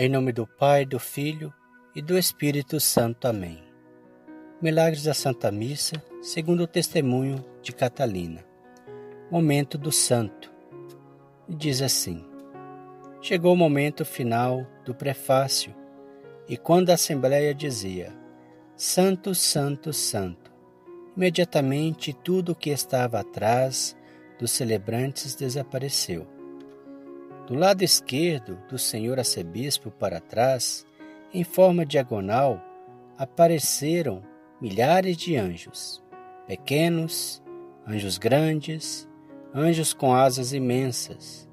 Em nome do Pai, do Filho e do Espírito Santo. Amém. Milagres da Santa Missa, segundo o testemunho de Catalina. Momento do Santo. E diz assim: Chegou o momento final do prefácio, e quando a Assembleia dizia: Santo, Santo, Santo, imediatamente tudo o que estava atrás dos celebrantes desapareceu do lado esquerdo do senhor arcebispo para trás, em forma diagonal, apareceram milhares de anjos, pequenos, anjos grandes, anjos com asas imensas,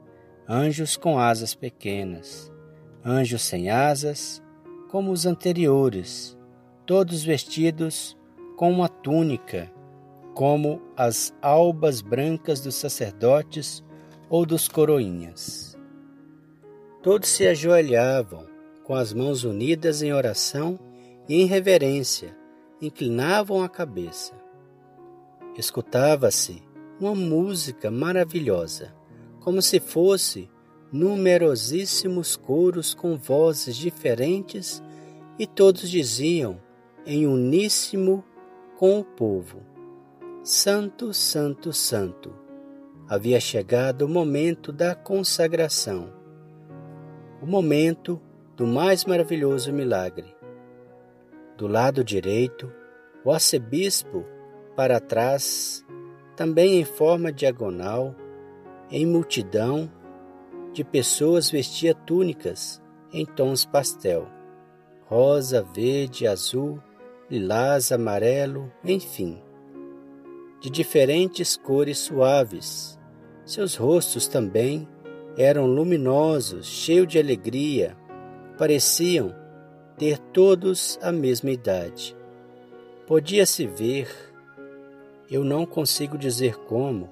anjos com asas pequenas, anjos sem asas, como os anteriores, todos vestidos com uma túnica, como as albas brancas dos sacerdotes ou dos coroinhas. Todos se ajoelhavam, com as mãos unidas em oração e em reverência, inclinavam a cabeça. Escutava-se uma música maravilhosa, como se fosse numerosíssimos coros com vozes diferentes, e todos diziam em uníssimo com o povo: Santo, Santo, Santo. Havia chegado o momento da consagração o momento do mais maravilhoso milagre. Do lado direito, o arcebispo para trás, também em forma diagonal, em multidão de pessoas vestia túnicas em tons pastel, rosa, verde, azul, lilás, amarelo, enfim, de diferentes cores suaves. Seus rostos também eram luminosos, cheios de alegria, pareciam ter todos a mesma idade. Podia-se ver, eu não consigo dizer como,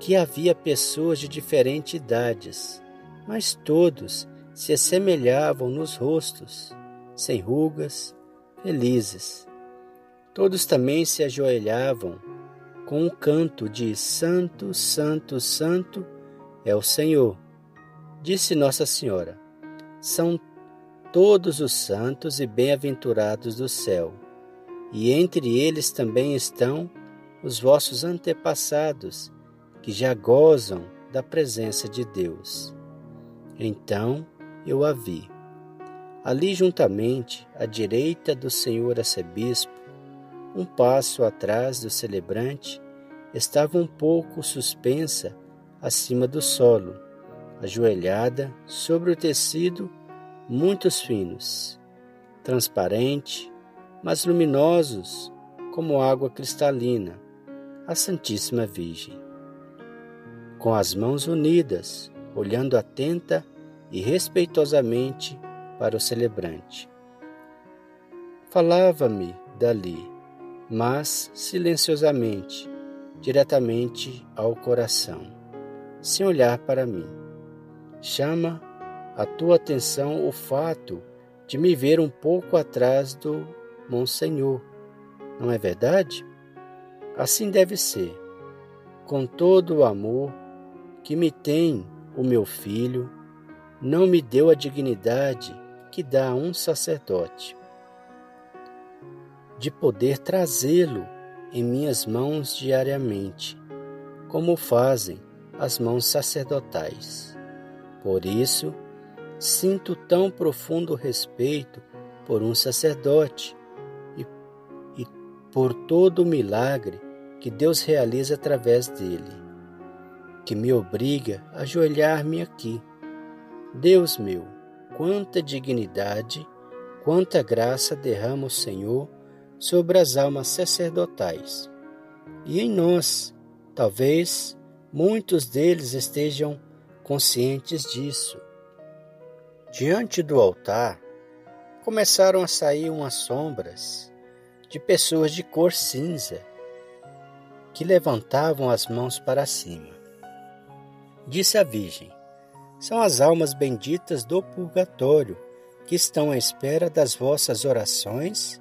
que havia pessoas de diferentes idades, mas todos se assemelhavam nos rostos, sem rugas, felizes. Todos também se ajoelhavam com um canto de Santo, Santo, Santo é o Senhor. Disse Nossa Senhora: São todos os santos e bem-aventurados do céu, e entre eles também estão os vossos antepassados, que já gozam da presença de Deus. Então eu a vi. Ali juntamente, à direita do Senhor arcebispo, um passo atrás do celebrante, estava um pouco suspensa acima do solo, ajoelhada sobre o tecido muitos finos, transparente, mas luminosos como água cristalina, a Santíssima Virgem. Com as mãos unidas, olhando atenta e respeitosamente para o celebrante. Falava-me dali, mas silenciosamente, diretamente ao coração sem olhar para mim. Chama a tua atenção o fato de me ver um pouco atrás do Monsenhor, não é verdade? Assim deve ser, com todo o amor que me tem o meu filho, não me deu a dignidade que dá a um sacerdote, de poder trazê-lo em minhas mãos diariamente, como fazem as mãos sacerdotais. Por isso, sinto tão profundo respeito por um sacerdote e, e por todo o milagre que Deus realiza através dele, que me obriga a ajoelhar-me aqui. Deus meu, quanta dignidade, quanta graça derrama o Senhor sobre as almas sacerdotais. E em nós, talvez Muitos deles estejam conscientes disso. Diante do altar, começaram a sair umas sombras de pessoas de cor cinza que levantavam as mãos para cima. Disse a Virgem: São as almas benditas do purgatório que estão à espera das vossas orações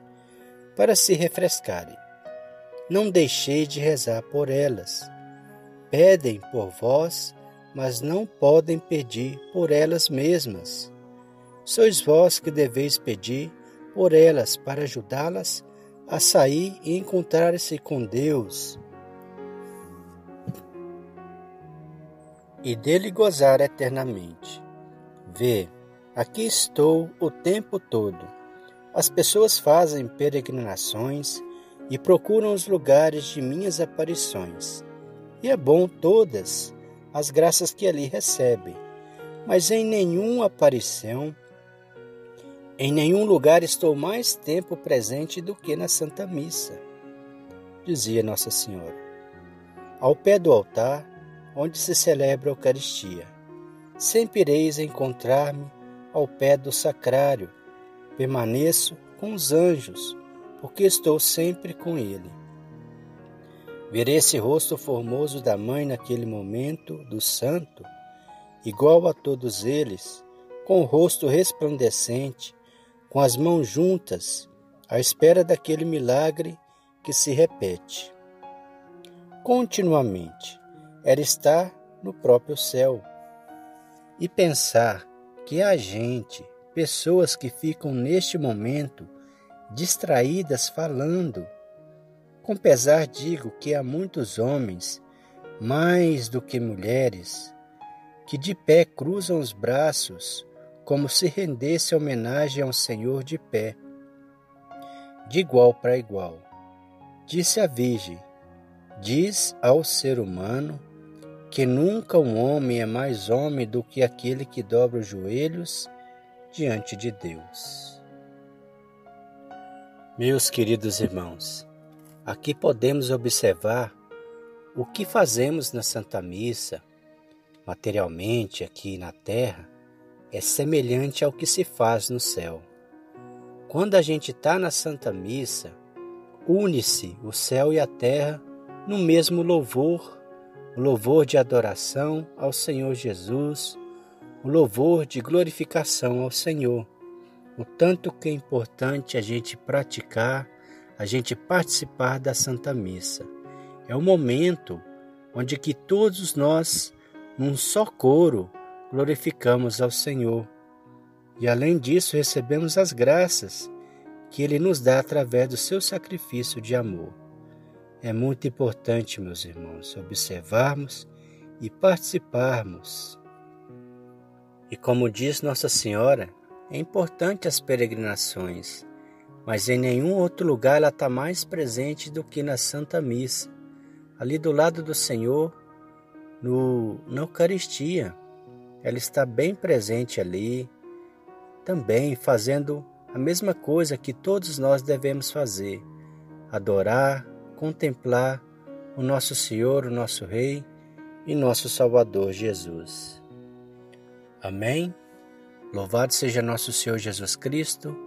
para se refrescarem. Não deixei de rezar por elas Pedem por vós, mas não podem pedir por elas mesmas. sois vós que deveis pedir por elas para ajudá-las a sair e encontrar-se com Deus e dele gozar eternamente. Vê, aqui estou o tempo todo. As pessoas fazem peregrinações e procuram os lugares de minhas aparições. E é bom todas as graças que ali recebem. Mas em nenhuma aparição em nenhum lugar estou mais tempo presente do que na Santa Missa, dizia Nossa Senhora. Ao pé do altar, onde se celebra a Eucaristia, sempre ireis encontrar-me ao pé do sacrário. Permaneço com os anjos, porque estou sempre com ele. Ver esse rosto formoso da mãe naquele momento do santo, igual a todos eles, com o rosto resplandecente, com as mãos juntas, à espera daquele milagre que se repete. Continuamente, era estar no próprio céu e pensar que a gente, pessoas que ficam neste momento distraídas falando. Com pesar digo que há muitos homens, mais do que mulheres, que de pé cruzam os braços como se rendesse homenagem ao Senhor de pé, de igual para igual. Disse a Virgem: Diz ao ser humano que nunca um homem é mais homem do que aquele que dobra os joelhos diante de Deus. Meus queridos irmãos, aqui podemos observar o que fazemos na Santa Missa, materialmente aqui na terra, é semelhante ao que se faz no céu. Quando a gente está na Santa Missa, une-se o céu e a terra no mesmo louvor, o louvor de adoração ao Senhor Jesus, o louvor de glorificação ao Senhor. O tanto que é importante a gente praticar, a gente participar da Santa Missa. É o momento onde que todos nós, num só coro, glorificamos ao Senhor. E além disso, recebemos as graças que Ele nos dá através do seu sacrifício de amor. É muito importante, meus irmãos, observarmos e participarmos. E como diz Nossa Senhora, é importante as peregrinações, mas em nenhum outro lugar ela está mais presente do que na Santa Missa, ali do lado do Senhor, no, na Eucaristia ela está bem presente ali, também fazendo a mesma coisa que todos nós devemos fazer: adorar, contemplar o nosso Senhor, o nosso Rei e nosso Salvador Jesus. Amém? Louvado seja nosso Senhor Jesus Cristo,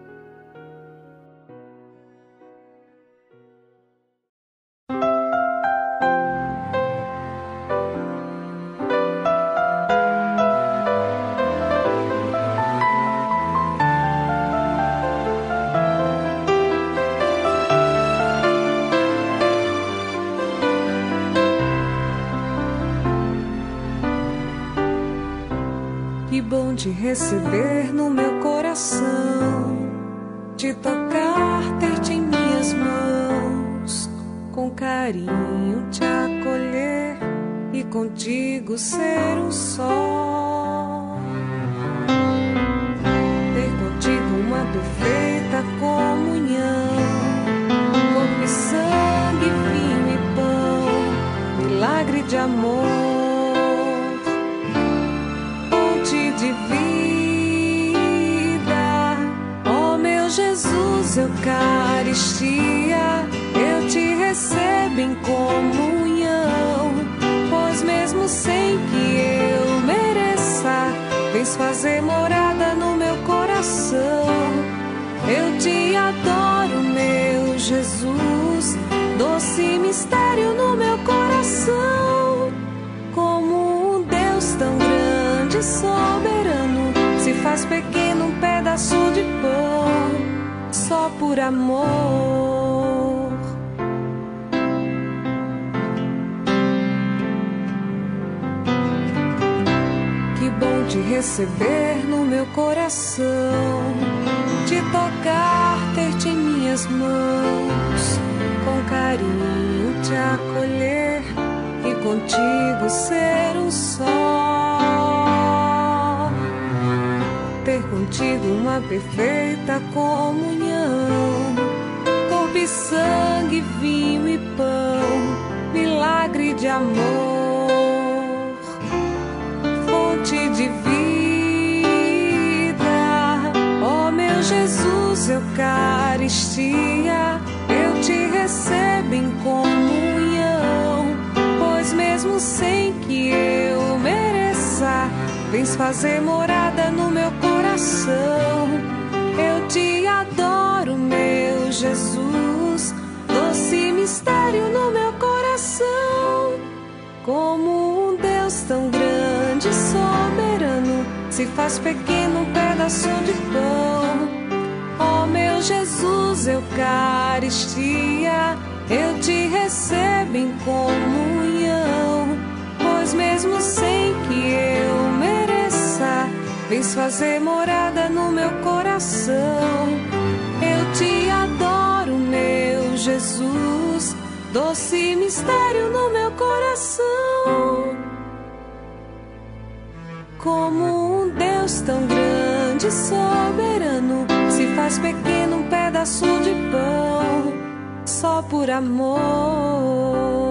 Bom te receber no meu coração, te tocar, ter-te em minhas mãos, com carinho te acolher e contigo ser um só. Ter contigo uma perfeita comunhão, corpo e sangue, vinho e pão, milagre de amor Eucaristia, eu te recebo em comunhão, pois mesmo sem que eu mereça, vens fazer morada no meu coração. Eu te adoro, meu Jesus, doce mistério no meu coração. Como um Deus tão grande e soberano se faz pequeno um pedaço de pão por amor. Que bom te receber no meu coração, te tocar, ter-te em minhas mãos, com carinho te acolher e contigo ser um contigo uma perfeita comunhão, corpo e sangue, vinho e pão, milagre de amor, fonte de vida. Ó meu Jesus, Eucaristia, eu te recebo em comunhão, pois mesmo sem que eu vens fazer morada no meu coração. Eu te adoro, meu Jesus, doce mistério no meu coração. Como um Deus tão grande e soberano se faz pequeno um pedaço de pão. Ó meu Jesus, Eucaristia, eu te recebo em comunhão, pois mesmo sem que eu vens fazer morada no meu coração. Eu te adoro, meu Jesus, doce mistério no meu coração. Como um Deus tão grande e soberano se faz pequeno um pedaço de pão só por amor.